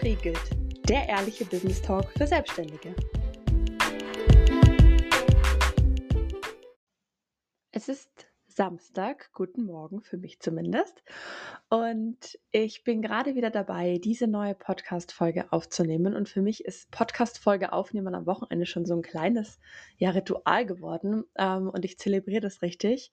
Vertriegelt, der ehrliche Business Talk für Selbstständige. Es ist Samstag, guten Morgen für mich zumindest. Und ich bin gerade wieder dabei, diese neue Podcast-Folge aufzunehmen. Und für mich ist Podcast-Folge aufnehmen am Wochenende schon so ein kleines ja, Ritual geworden. Ähm, und ich zelebriere das richtig.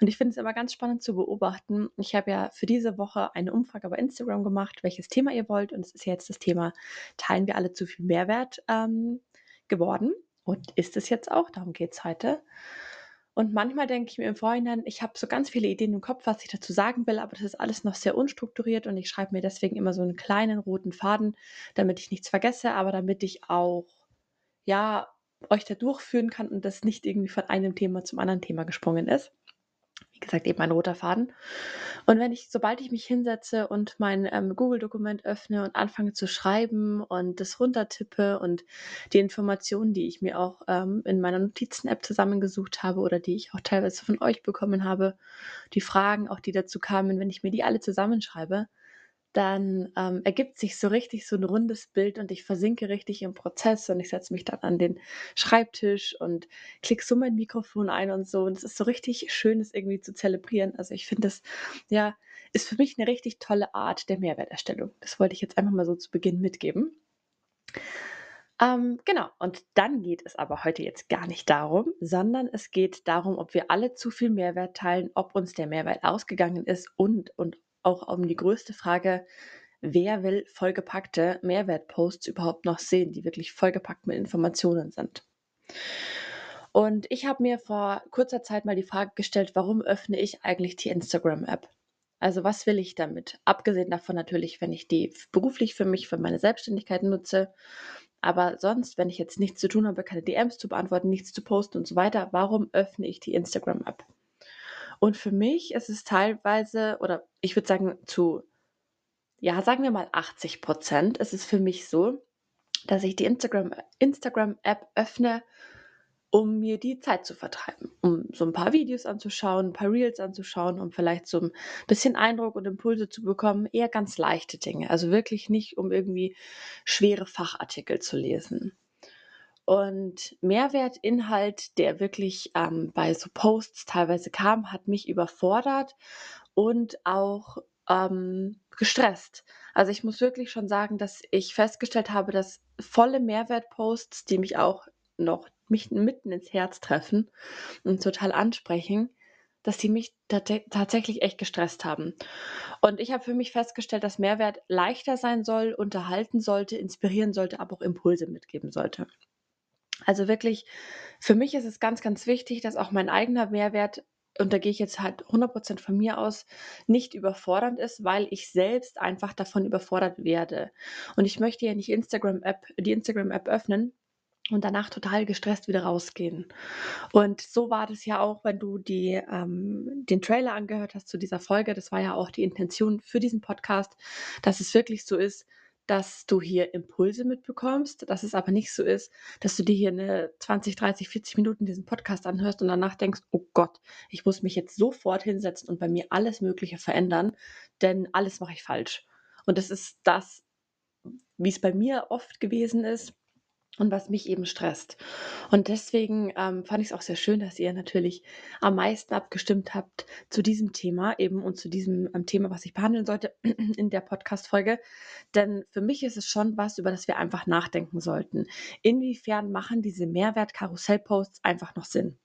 Und ich finde es immer ganz spannend zu beobachten. Ich habe ja für diese Woche eine Umfrage bei Instagram gemacht, welches Thema ihr wollt. Und es ist jetzt das Thema, teilen wir alle zu viel Mehrwert ähm, geworden. Und ist es jetzt auch, darum geht es heute. Und manchmal denke ich mir im Vorhinein, ich habe so ganz viele Ideen im Kopf, was ich dazu sagen will, aber das ist alles noch sehr unstrukturiert und ich schreibe mir deswegen immer so einen kleinen roten Faden, damit ich nichts vergesse, aber damit ich auch, ja, euch da durchführen kann und das nicht irgendwie von einem Thema zum anderen Thema gesprungen ist wie gesagt, eben ein roter Faden. Und wenn ich, sobald ich mich hinsetze und mein ähm, Google-Dokument öffne und anfange zu schreiben und das runtertippe und die Informationen, die ich mir auch ähm, in meiner Notizen-App zusammengesucht habe oder die ich auch teilweise von euch bekommen habe, die Fragen, auch die dazu kamen, wenn ich mir die alle zusammenschreibe, dann ähm, ergibt sich so richtig so ein rundes Bild und ich versinke richtig im Prozess und ich setze mich dann an den Schreibtisch und klicke so mein Mikrofon ein und so. Und es ist so richtig schön, es irgendwie zu zelebrieren. Also ich finde das, ja, ist für mich eine richtig tolle Art der Mehrwerterstellung. Das wollte ich jetzt einfach mal so zu Beginn mitgeben. Ähm, genau, und dann geht es aber heute jetzt gar nicht darum, sondern es geht darum, ob wir alle zu viel Mehrwert teilen, ob uns der Mehrwert ausgegangen ist und, und auch um die größte Frage, wer will vollgepackte Mehrwertposts überhaupt noch sehen, die wirklich vollgepackt mit Informationen sind. Und ich habe mir vor kurzer Zeit mal die Frage gestellt, warum öffne ich eigentlich die Instagram-App? Also was will ich damit? Abgesehen davon natürlich, wenn ich die beruflich für mich, für meine Selbstständigkeit nutze. Aber sonst, wenn ich jetzt nichts zu tun habe, keine DMs zu beantworten, nichts zu posten und so weiter, warum öffne ich die Instagram-App? Und für mich ist es teilweise, oder ich würde sagen zu, ja, sagen wir mal 80 Prozent, ist es für mich so, dass ich die Instagram, Instagram-App öffne, um mir die Zeit zu vertreiben, um so ein paar Videos anzuschauen, ein paar Reels anzuschauen, um vielleicht so ein bisschen Eindruck und Impulse zu bekommen, eher ganz leichte Dinge. Also wirklich nicht, um irgendwie schwere Fachartikel zu lesen. Und Mehrwertinhalt, der wirklich ähm, bei so Posts teilweise kam, hat mich überfordert und auch ähm, gestresst. Also ich muss wirklich schon sagen, dass ich festgestellt habe, dass volle Mehrwertposts, die mich auch noch mich mitten ins Herz treffen und total ansprechen, dass die mich tatsächlich echt gestresst haben. Und ich habe für mich festgestellt, dass Mehrwert leichter sein soll, unterhalten sollte, inspirieren sollte, aber auch Impulse mitgeben sollte. Also wirklich, für mich ist es ganz, ganz wichtig, dass auch mein eigener Mehrwert, und da gehe ich jetzt halt 100% von mir aus, nicht überfordernd ist, weil ich selbst einfach davon überfordert werde. Und ich möchte ja nicht Instagram-App, die Instagram-App öffnen und danach total gestresst wieder rausgehen. Und so war das ja auch, wenn du die, ähm, den Trailer angehört hast zu dieser Folge. Das war ja auch die Intention für diesen Podcast, dass es wirklich so ist, dass du hier Impulse mitbekommst, dass es aber nicht so ist, dass du dir hier eine 20, 30, 40 Minuten diesen Podcast anhörst und danach denkst, oh Gott, ich muss mich jetzt sofort hinsetzen und bei mir alles Mögliche verändern, denn alles mache ich falsch. Und das ist das, wie es bei mir oft gewesen ist, und was mich eben stresst. Und deswegen ähm, fand ich es auch sehr schön, dass ihr natürlich am meisten abgestimmt habt zu diesem Thema eben und zu diesem ähm, Thema, was ich behandeln sollte in der Podcast-Folge. Denn für mich ist es schon was, über das wir einfach nachdenken sollten. Inwiefern machen diese Mehrwert-Karussell-Posts einfach noch Sinn?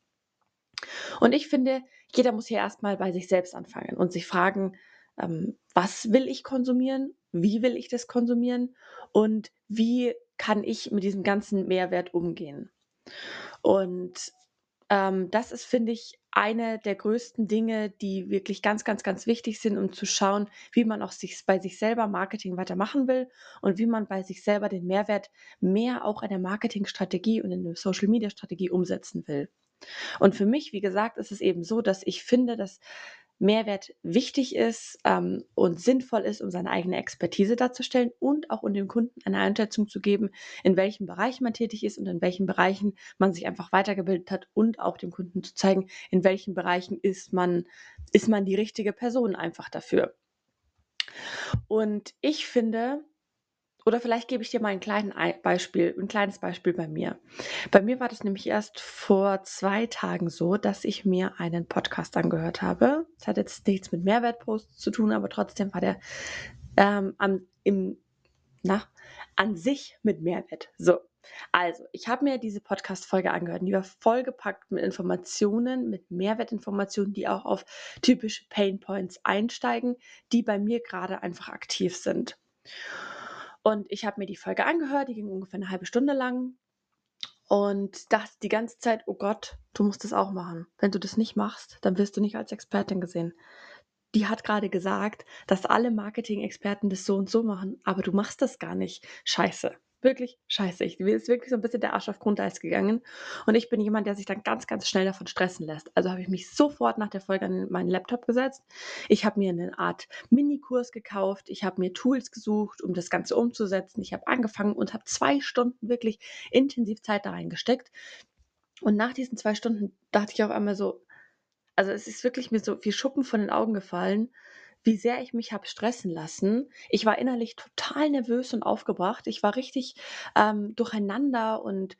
Und ich finde, jeder muss hier erstmal bei sich selbst anfangen und sich fragen, ähm, was will ich konsumieren? Wie will ich das konsumieren? Und wie kann ich mit diesem ganzen Mehrwert umgehen? Und ähm, das ist, finde ich, eine der größten Dinge, die wirklich ganz, ganz, ganz wichtig sind, um zu schauen, wie man auch sich bei sich selber Marketing weitermachen will und wie man bei sich selber den Mehrwert mehr auch in der Marketingstrategie und in der Social Media Strategie umsetzen will. Und für mich, wie gesagt, ist es eben so, dass ich finde, dass Mehrwert wichtig ist ähm, und sinnvoll ist, um seine eigene Expertise darzustellen und auch um dem Kunden eine Einschätzung zu geben, in welchem Bereich man tätig ist und in welchen Bereichen man sich einfach weitergebildet hat und auch dem Kunden zu zeigen, in welchen Bereichen ist man, ist man die richtige Person einfach dafür. Und ich finde, oder vielleicht gebe ich dir mal ein kleinen Ei Beispiel 'n kleines Beispiel bei mir. Bei mir war das nämlich erst vor 2 Tagen so, dass ich mir einen Podcast angehört habe. Das hat jetzt nichts mit Mehrwertposts zu tun, aber trotzdem war der, ähm, am im na, an sich mit Mehrwert. So, also, ich habe mir diese Podcast-Folge angehört die war vollgepackt mit Informationen, mit Mehrwertinformationen, die auch auf typische Painpoints einsteigen, die bei mir gerade einfach aktiv sind. Und ich habe mir die Folge angehört, die ging ungefähr eine halbe Stunde lang und dachte die ganze Zeit: „Oh Gott, du musst das auch machen. Wenn du das nicht machst, dann wirst du nicht als Expertin gesehen.“ Die hat gerade gesagt, dass alle Marketing-Experten das so und so machen, aber du machst das gar nicht. Scheiße. Wirklich scheiße. Ich mir ist wirklich so ein bisschen der Arsch auf Grundeis gegangen und ich bin jemand, der sich dann ganz, ganz schnell davon stressen lässt. Also, habe ich mich sofort nach der Folge an meinen Laptop gesetzt. Ich habe mir eine Art Minikurs gekauft. Ich habe mir Tools gesucht, um das Ganze umzusetzen. Ich habe angefangen und habe 2 Stunden wirklich intensiv Zeit da reingesteckt. Und nach diesen 2 Stunden dachte ich auf einmal so also, es ist wirklich mir so wie Schuppen von den Augen gefallen, wie sehr ich mich habe stressen lassen. Ich war innerlich total nervös und aufgebracht. Ich war richtig, ähm, durcheinander und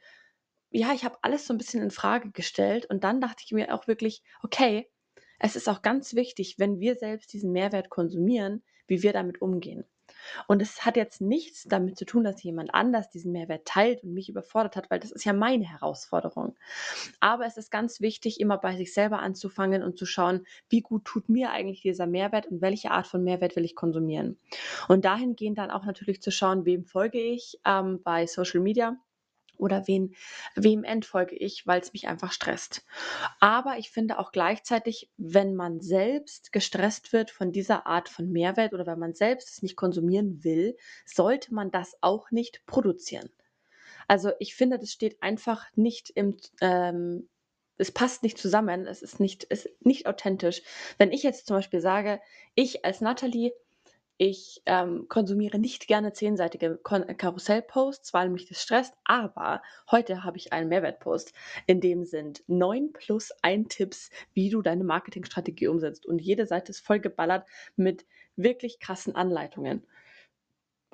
ja, ich habe alles so ein bisschen in Frage gestellt und dann dachte ich mir auch wirklich: „Okay, es ist auch ganz wichtig, wenn wir selbst diesen Mehrwert konsumieren, wie wir damit umgehen.“ Und es hat jetzt nichts damit zu tun, dass jemand anders diesen Mehrwert teilt und mich überfordert hat, weil das ist ja meine Herausforderung. Aber es ist ganz wichtig, immer bei sich selber anzufangen und zu schauen, wie gut tut mir eigentlich dieser Mehrwert und welche Art von Mehrwert will ich konsumieren. Und dahingehend dann auch natürlich zu schauen, wem folge ich ähm, bei Social Media oder wen wem entfolge ich, weil es mich einfach stresst. Aber ich finde auch gleichzeitig, wenn man selbst gestresst wird von dieser Art von Mehrwert oder wenn man selbst es nicht konsumieren will, sollte man das auch nicht produzieren. Also, ich finde, das steht einfach nicht im ähm, es passt nicht zusammen, es ist nicht ist nicht authentisch. Wenn ich jetzt zum Beispiel sage: „Ich als Natalie ich, ähm, konsumiere nicht gerne zehnseitige äh, Karussellposts, weil mich das stresst, aber heute habe ich einen Mehrwertpost, in dem sind 9 plus ein Tipps, wie du deine Marketingstrategie umsetzt und jede Seite ist vollgeballert mit wirklich krassen Anleitungen.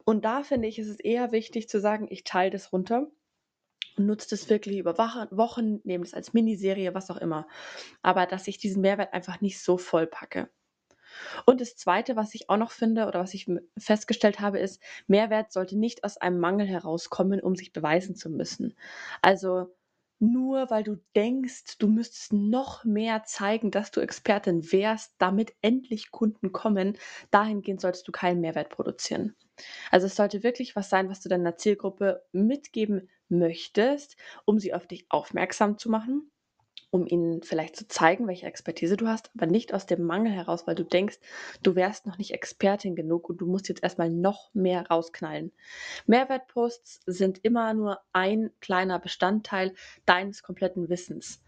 Und da finde ich, ist es eher wichtig zu sagen: „Ich teile das runter und nutze das wirklich über Wochen, nehme das als Miniserie, was auch immer.“ Aber dass ich diesen Mehrwert einfach nicht so vollpacke. Und das Zweite, was ich auch noch finde oder was ich festgestellt habe, ist, Mehrwert sollte nicht aus einem Mangel herauskommen, um sich beweisen zu müssen. Also, nur weil du denkst, du müsstest noch mehr zeigen, dass du Expertin wärst, damit endlich Kunden kommen, dahingehend solltest du keinen Mehrwert produzieren. Also, es sollte wirklich was sein, was du deiner Zielgruppe mitgeben möchtest, um sie auf dich aufmerksam zu machen um ihnen vielleicht zu zeigen, welche Expertise du hast, aber nicht aus dem Mangel heraus, weil du denkst, du wärst noch nicht Expertin genug und du musst jetzt erstmal noch mehr rausknallen. Mehrwertposts sind immer nur ein kleiner Bestandteil deines kompletten Wissens.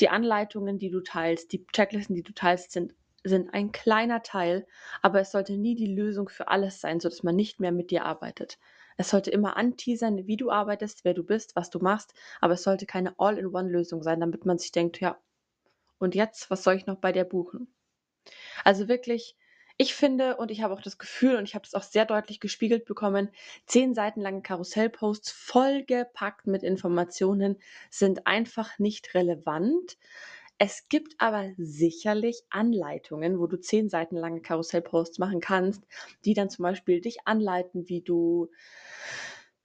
Die Anleitungen, die du teilst, die Checklisten, die du teilst, sind sind ein kleiner Teil, aber es sollte nie die Lösung für alles sein, sodass man nicht mehr mit dir arbeitet. Es sollte immer anteasern, wie du arbeitest, wer du bist, was du machst, aber es sollte keine All-in-One-Lösung sein, damit man sich denkt: „Ja, und jetzt, was soll ich noch bei dir buchen?“ Also wirklich, ich finde und ich habe auch das Gefühl und ich habe das auch sehr deutlich gespiegelt bekommen, 10 Seiten lange Karussellposts vollgepackt mit Informationen sind einfach nicht relevant. Es gibt aber sicherlich Anleitungen, wo du 10 Seiten lange Karussellposts machen kannst, die dann zum Beispiel dich anleiten, wie du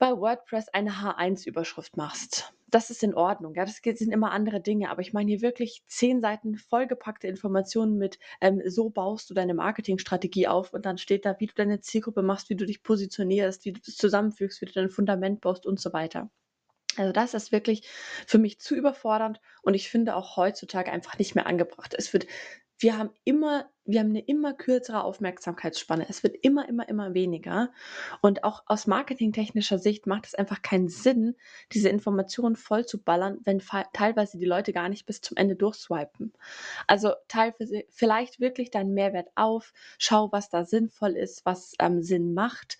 bei WordPress eine H1-Überschrift machst. Das ist in Ordnung, ja, das sind immer andere Dinge, aber ich meine hier wirklich 10 Seiten vollgepackte Informationen mit, ähm, so baust du deine Marketingstrategie auf und dann steht da, wie du deine Zielgruppe machst, wie du dich positionierst, wie du das zusammenfügst, wie du dein Fundament baust und so weiter. Also, das ist wirklich für mich zu überfordernd und ich finde auch heutzutage einfach nicht mehr angebracht. Es wird wir haben immer wir haben 'ne immer kürzere Aufmerksamkeitsspanne. Es wird immer, immer, immer weniger und auch aus marketingtechnischer Sicht macht es einfach keinen Sinn, diese Informationen vollzuballern, wenn fa teilweise die Leute gar nicht bis zum Ende durchswipen. Also, teilweise vielleicht wirklich deinen Mehrwert auf, schau, was da sinnvoll ist, was, ähm, Sinn macht.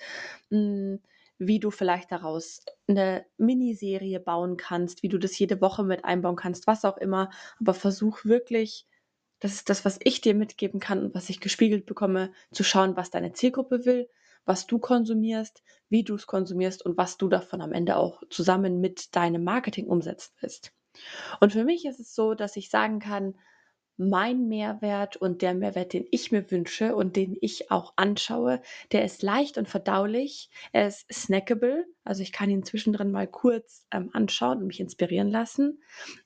Hm wie du vielleicht daraus eine Miniserie bauen kannst, wie du das jede Woche mit einbauen kannst, was auch immer. Aber versuch wirklich das ist das, was ich dir mitgeben kann und was ich gespiegelt bekomme, zu schauen, was deine Zielgruppe will, was du konsumierst, wie du es konsumierst und was du davon am Ende auch zusammen mit deinem Marketing umsetzen willst. Und für mich ist es so, dass ich sagen kann, mein Mehrwert und der Mehrwert, den ich mir wünsche und den ich auch anschaue, der ist leicht und verdaulich. Er ist snackable, also ich kann ihn zwischendrin mal kurz ähm, anschauen und mich inspirieren lassen.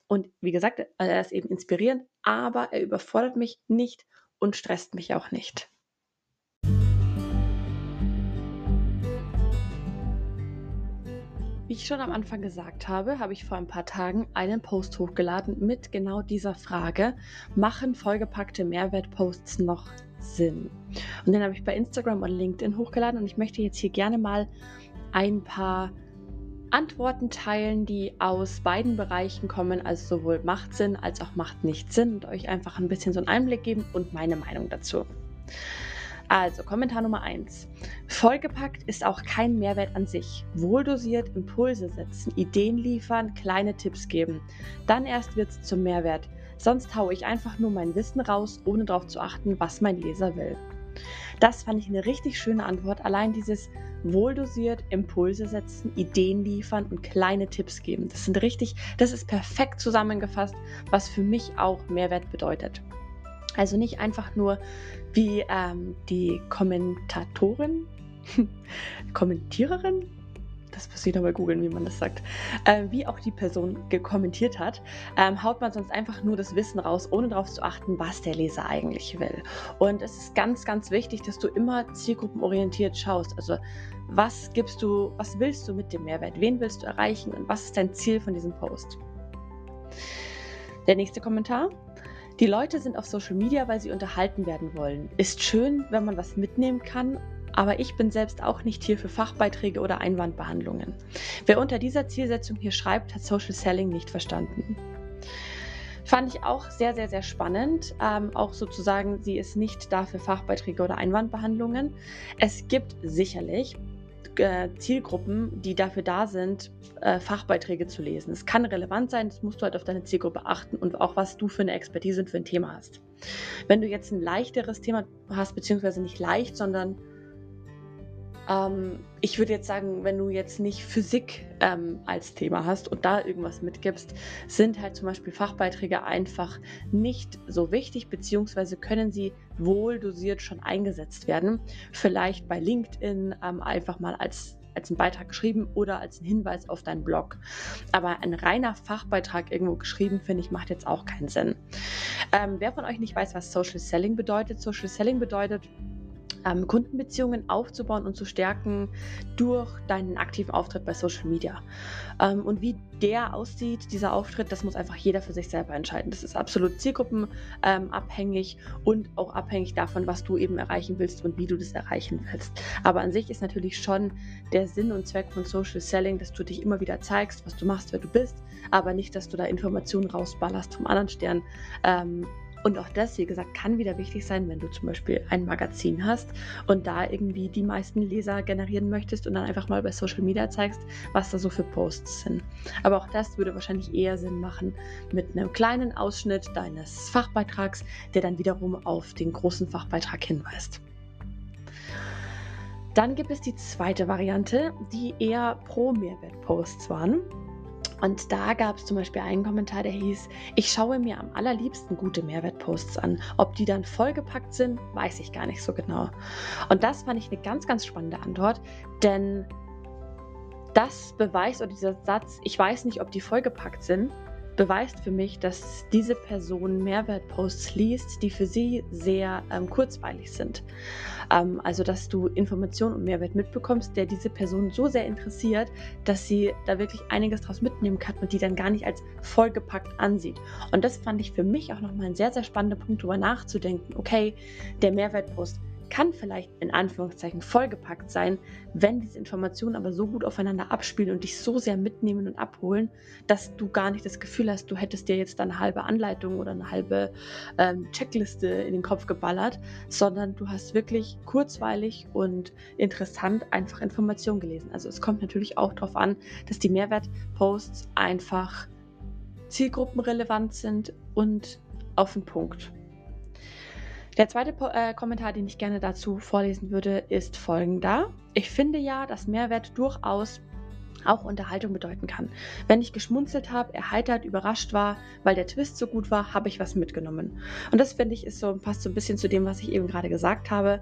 Und wie gesagt, er ist eben inspirierend, aber er überfordert mich nicht und stresst mich auch nicht. Wie ich schon am Anfang gesagt habe, habe ich vor ein paar Tagen einen Post hochgeladen mit genau dieser Frage, machen vollgepackte Mehrwertposts noch Sinn? Und den habe ich bei Instagram und LinkedIn hochgeladen und ich möchte jetzt hier gerne mal ein paar Antworten teilen, die aus beiden Bereichen kommen, also sowohl macht Sinn als auch macht nicht Sinn und euch einfach ein bisschen so einen Einblick geben und meine Meinung dazu. Also, Kommentar Nummer 1. Vollgepackt ist auch kein Mehrwert an sich. Wohldosiert Impulse setzen, Ideen liefern, kleine Tipps geben. Dann erst wird es zum Mehrwert. Sonst haue ich einfach nur mein Wissen raus, ohne darauf zu achten, was mein Leser will. Das fand ich eine richtig schöne Antwort. Allein dieses wohldosiert Impulse setzen, Ideen liefern und kleine Tipps geben. Das sind richtig, das ist perfekt zusammengefasst, was für mich auch Mehrwert bedeutet. Also nicht einfach nur wie ähm, die Kommentatorin, Kommentiererin, das muss ich nochmal googeln, wie man das sagt, äh, wie auch die Person gekommentiert hat, ähm, haut man sonst einfach nur das Wissen raus, ohne darauf zu achten, was der Leser eigentlich will. Und es ist ganz, ganz wichtig, dass du immer zielgruppenorientiert schaust. Also was gibst du, was willst du mit dem Mehrwert? Wen willst du erreichen und was ist dein Ziel von diesem Post? Der nächste Kommentar. Die Leute sind auf Social Media, weil sie unterhalten werden wollen. Ist schön, wenn man was mitnehmen kann, aber ich bin selbst auch nicht hier für Fachbeiträge oder Einwandbehandlungen. Wer unter dieser Zielsetzung hier schreibt, hat Social Selling nicht verstanden. Fand ich auch sehr, sehr, sehr spannend. Ähm, auch sozusagen, sie ist nicht da für Fachbeiträge oder Einwandbehandlungen. Es gibt sicherlich Zielgruppen, die dafür da sind, äh, Fachbeiträge zu lesen. Es kann relevant sein, das musst du halt auf deine Zielgruppe achten und auch was du für eine Expertise und für ein Thema hast. Wenn du jetzt ein leichteres Thema hast, beziehungsweise nicht leicht, sondern ähm, ich würde jetzt sagen, wenn du jetzt nicht Physik ähm, als Thema hast und da irgendwas mitgibst, sind halt zum Beispiel Fachbeiträge einfach nicht so wichtig, beziehungsweise können sie wohl dosiert schon eingesetzt werden. Vielleicht bei LinkedIn ähm, einfach mal als als einen Beitrag geschrieben oder als einen Hinweis auf deinen Blog. Aber ein reiner Fachbeitrag irgendwo geschrieben, finde ich, macht jetzt auch keinen Sinn. Ähm, wer von euch nicht weiß, was Social Selling bedeutet, Social Selling bedeutet, ähm, Kundenbeziehungen aufzubauen und zu stärken durch deinen aktiven Auftritt bei Social Media. Ähm, und wie der aussieht, dieser Auftritt, das muss einfach jeder für sich selber entscheiden. Das ist absolut zielgruppenabhängig ähm, und auch abhängig davon, was du eben erreichen willst und wie du das erreichen willst. Aber an sich ist natürlich schon der Sinn und Zweck von Social Selling, dass du dich immer wieder zeigst, was du machst, wer du bist, aber nicht, dass du da Informationen rausballerst vom anderen Stern. Und auch das, wie gesagt, kann wieder wichtig sein, wenn du zum Beispiel ein Magazin hast und da irgendwie die meisten Leser generieren möchtest und dann einfach mal bei Social Media zeigst, was da so für Posts sind. Aber auch das würde wahrscheinlich eher Sinn machen mit einem kleinen Ausschnitt deines Fachbeitrags, der dann wiederum auf den großen Fachbeitrag hinweist. Dann gibt es die zweite Variante, die eher pro Mehrwert-Posts waren. Und da gab es zum Beispiel einen Kommentar, der hieß, ich schaue mir am allerliebsten gute Mehrwertposts an. Ob die dann vollgepackt sind, weiß ich gar nicht so genau. Und das fand ich eine ganz, ganz spannende Antwort, denn das beweist, oder dieser Satz, ich weiß nicht, ob die vollgepackt sind, beweist für mich, dass diese Person Mehrwertposts liest, die für sie sehr ähm, kurzweilig sind. Ähm, also, dass du Informationen und Mehrwert mitbekommst, der diese Person so sehr interessiert, dass sie da wirklich einiges draus mitnehmen kann und die dann gar nicht als vollgepackt ansieht. Und das fand ich für mich auch nochmal ein sehr, sehr spannender Punkt, darüber nachzudenken. Okay, der Mehrwertpost kann vielleicht in Anführungszeichen vollgepackt sein, wenn diese Informationen aber so gut aufeinander abspielen und dich so sehr mitnehmen und abholen, dass du gar nicht das Gefühl hast, du hättest dir jetzt eine halbe Anleitung oder eine halbe ähm, Checkliste in den Kopf geballert, sondern du hast wirklich kurzweilig und interessant einfach Informationen gelesen. Also es kommt natürlich auch darauf an, dass die Mehrwertposts einfach zielgruppenrelevant sind und auf den Punkt. Der zweite äh, Kommentar, den ich gerne dazu vorlesen würde, ist folgender: „Ich finde ja, dass Mehrwert durchaus auch Unterhaltung bedeuten kann. Wenn ich geschmunzelt habe, erheitert, überrascht war, weil der Twist so gut war, habe ich was mitgenommen.“ Und das finde ich, ist so passt so 'n bisschen zu dem, was ich eben grade gesagt habe.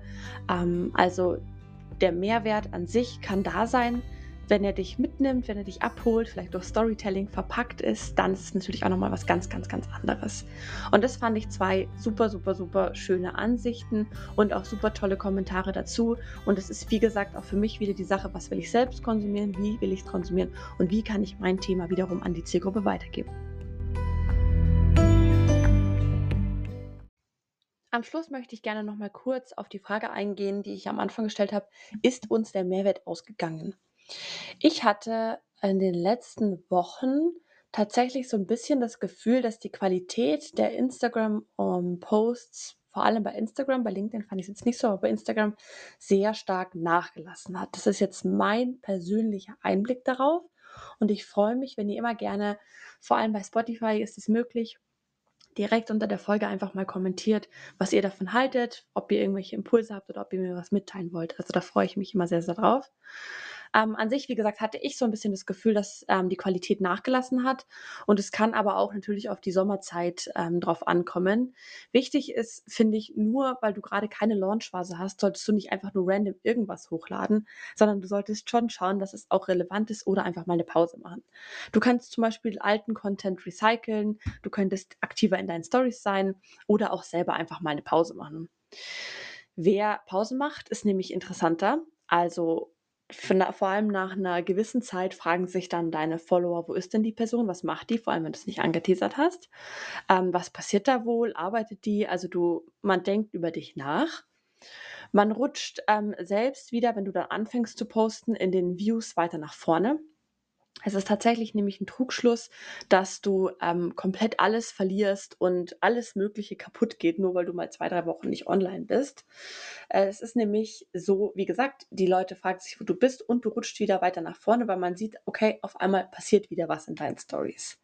Ähm, also, der Mehrwert an sich kann da sein, wenn er dich mitnimmt, wenn er dich abholt, vielleicht durch Storytelling verpackt ist, dann ist es natürlich auch noch mal was ganz, ganz, ganz anderes. Und das fand ich 2 super, super, super schöne Ansichten und auch super tolle Kommentare dazu. Und es ist, wie gesagt, auch für mich wieder die Sache: Was will ich selbst konsumieren? Wie will ich's konsumieren? Und wie kann ich mein Thema wiederum an die Zielgruppe weitergeben? Am Schluss möchte ich gerne noch mal kurz auf die Frage eingehen, die ich am Anfang gestellt habe: Ist uns der Mehrwert ausgegangen? Ich hatte in den letzten Wochen tatsächlich so 'n bisschen das Gefühl, dass die Qualität der Instagram, ähm, vor allem bei Instagram, bei LinkedIn fand ich's jetzt nicht so, aber bei Instagram sehr stark nachgelassen hat. Das ist jetzt mein persönlicher Einblick darauf und ich freue mich, wenn ihr immer gerne vor allem bei Spotify ist es möglich, direkt unter der Folge einfach mal kommentiert, was ihr davon haltet, ob ihr irgendwelche Impulse habt oder ob ihr mir was mitteilen wollt. Also, da freue ich mich immer sehr, sehr drauf. Ähm, an sich, wie gesagt, hatte ich so 'n bisschen das Gefühl, dass, ähm, die Qualität nachgelassen hat und es kann aber auch natürlich auf die Sommerzeit, ähm, drauf ankommen. Wichtig ist, finde ich, nur weil du grade keine Launchphase hast, solltest du nicht einfach nur random irgendwas hochladen, sondern du solltest schon schauen, dass es auch relevant ist oder einfach mal 'ne Pause machen. Du kannst zum Beispiel alten Content recyceln, du könntest aktiver in deinen Stories sein oder auch selber einfach mal 'ne Pause machen. Wer Pause macht, ist nämlich interessanter. Also, vor allem nach 'ner gewissen Zeit fragen sich dann deine Follower: „Wo ist denn die Person? Was macht die?“ Vor allem, wenn du's nicht angeteasert hast. Ähm, was passiert da wohl? Arbeitet die? Also, du man denkt über dich nach. Man rutscht, ähm, selbst wieder, wenn du dann anfängst zu posten, in den Views weiter nach vorne. Es ist tatsächlich nämlich 'n Trugschluss, dass du, ähm, komplett alles verlierst und alles Mögliche kaputtgeht, nur weil du mal 2, 3 Wochen nicht online bist. Äh, es ist nämlich so, wie gesagt, die Leute fragen sich, wo du bist und du rutschst wieder weiter nach vorne, weil man sieht: Okay, auf einmal passiert wieder was in deinen Stories.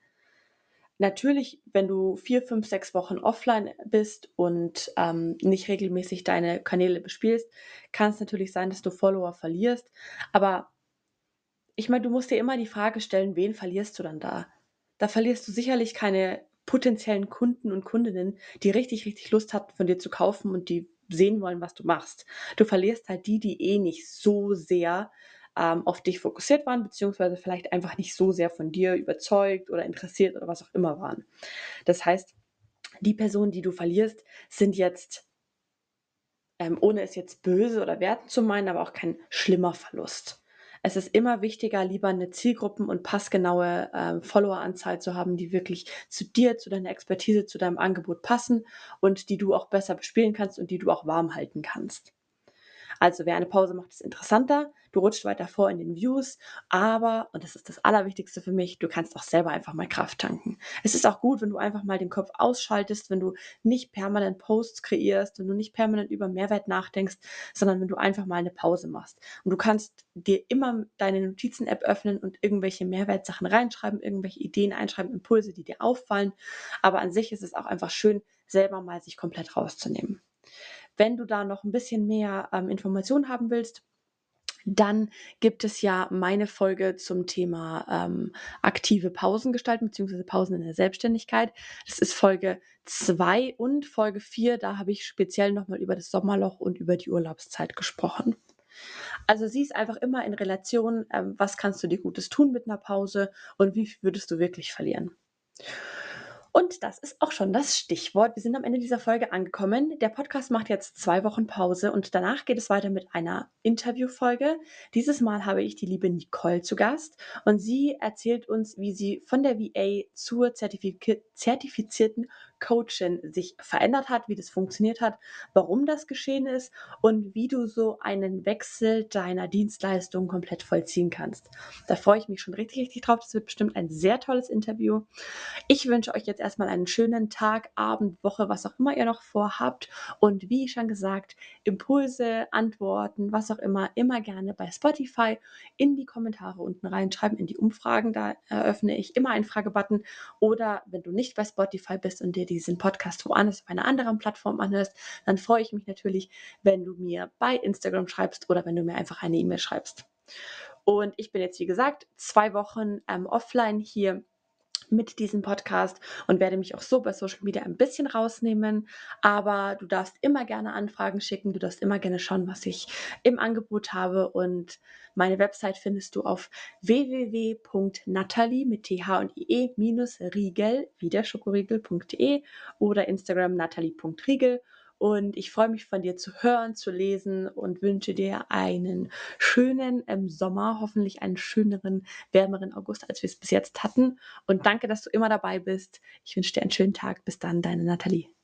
Natürlich, wenn du 4, 5, 6 Wochen offline bist und, ähm, nicht regelmäßig deine Kanäle bespielst, kann's natürlich sein, dass du Follower verlierst. Aber ich meine, du musst dir immer die Frage stellen: Wen verlierst du dann da? Da verlierst du sicherlich keine potenziellen Kunden und Kundinnen, die richtig, richtig Lust hatten, von dir zu kaufen und die sehen wollen, was du machst. Du verlierst halt die, die eh nicht so sehr, ähm, auf dich fokussiert waren, beziehungsweise vielleicht einfach nicht so sehr von dir überzeugt oder interessiert oder was auch immer waren. Das heißt, die Personen, die du verlierst, sind jetzt ähm, ohne es jetzt böse oder wertend zu meinen, aber auch kein schlimmer Verlust. Es ist immer wichtiger, lieber 'ne Zielgruppen und passgenaue, ähm, Followeranzahl zu haben, die wirklich zu dir, zu deiner Expertise, zu deinem Angebot passen und die du auch besser bespielen kannst und die du auch warm halten kannst. Also, wer eine Pause macht, ist interessanter. Du rutschst weiter vor in den Views, aber und das ist das Allerwichtigste für mich, du kannst auch selber einfach mal Kraft tanken. Es ist auch gut, wenn du einfach mal den Kopf ausschaltest, wenn du nicht permanent Posts kreierst, wenn du nicht permanent über Mehrwert nachdenkst, sondern wenn du einfach mal 'ne Pause machst. Und du kannst dir immer deine Notizen-App öffnen und irgendwelche Mehrwertsachen reinschreiben, irgendwelche Ideen einschreiben, Impulse, die dir auffallen. Aber an sich ist es auch einfach schön, selber mal sich komplett rauszunehmen. Wenn du da noch 'n bisschen mehr, ähm, Informationen haben willst, dann gibt es ja meine Folge zum Thema, ähm, aktive Pausen gestalten beziehungsweise Pausen in der Selbstständigkeit. Das ist Folge 2 und Folge 4, da habe ich speziell noch mal über das Sommerloch und über die Urlaubszeit gesprochen. Also, sieh's einfach immer in Relation, ähm, was kannst du dir Gutes tun mit 'ner Pause und wie viel würdest du wirklich verlieren? Und das ist auch schon das Stichwort. Wir sind am Ende dieser Folge angekommen. Der Podcast macht jetzt 2 Wochen Pause und danach geht es weiter mit einer Interviewfolge. Dieses Mal habe ich die liebe Nicole zu Gast und sie erzählt uns, wie sie von der VA zur zertifiki zertifizierten Coachin sich verändert hat, wie das funktioniert hat, warum das geschehen ist und wie du so einen Wechsel deiner Dienstleistung komplett vollziehen kannst. Da freue ich mich schon richtig, richtig drauf. Das wird bestimmt ein sehr tolles Interview. Ich wünsche euch jetzt erst mal einen schönen Tag, Abend, Woche, was auch immer ihr noch vorhabt. Und wie schon gesagt, Impulse, Antworten, was auch immer, immer gerne bei Spotify in die Kommentare unten reinschreiben, in die Umfragen. Da eröffne ich immer einen Fragebutton. Oder wenn du nicht bei Spotify bist und dir diesen Podcast woanders auf einer anderen Plattform anhörst, dann freue ich mich natürlich, wenn du mir bei Instagram schreibst oder wenn du mir einfach eine E-Mail schreibst. Und ich bin jetzt, wie gesagt, zwei Wochen ähm, offline hier mit diesem Podcast und werde mich auch so bei Social Media ein bisschen rausnehmen. Aber du darfst immer gerne Anfragen schicken, du darfst immer gerne schauen, was ich im Angebot habe. Und meine Website findest du auf www.natalie mit th und ie minus riegel, wie der Schokoriegel.de oder Instagram natalie.riegel. Und ich freue mich von dir zu hören, zu lesen und wünsche dir einen schönen ähm, Sommer, hoffentlich einen schöneren, wärmeren August, als wir es bis jetzt hatten. Und danke, dass du immer dabei bist. Ich wünsche dir einen schönen Tag. Bis dann, deine Nathalie.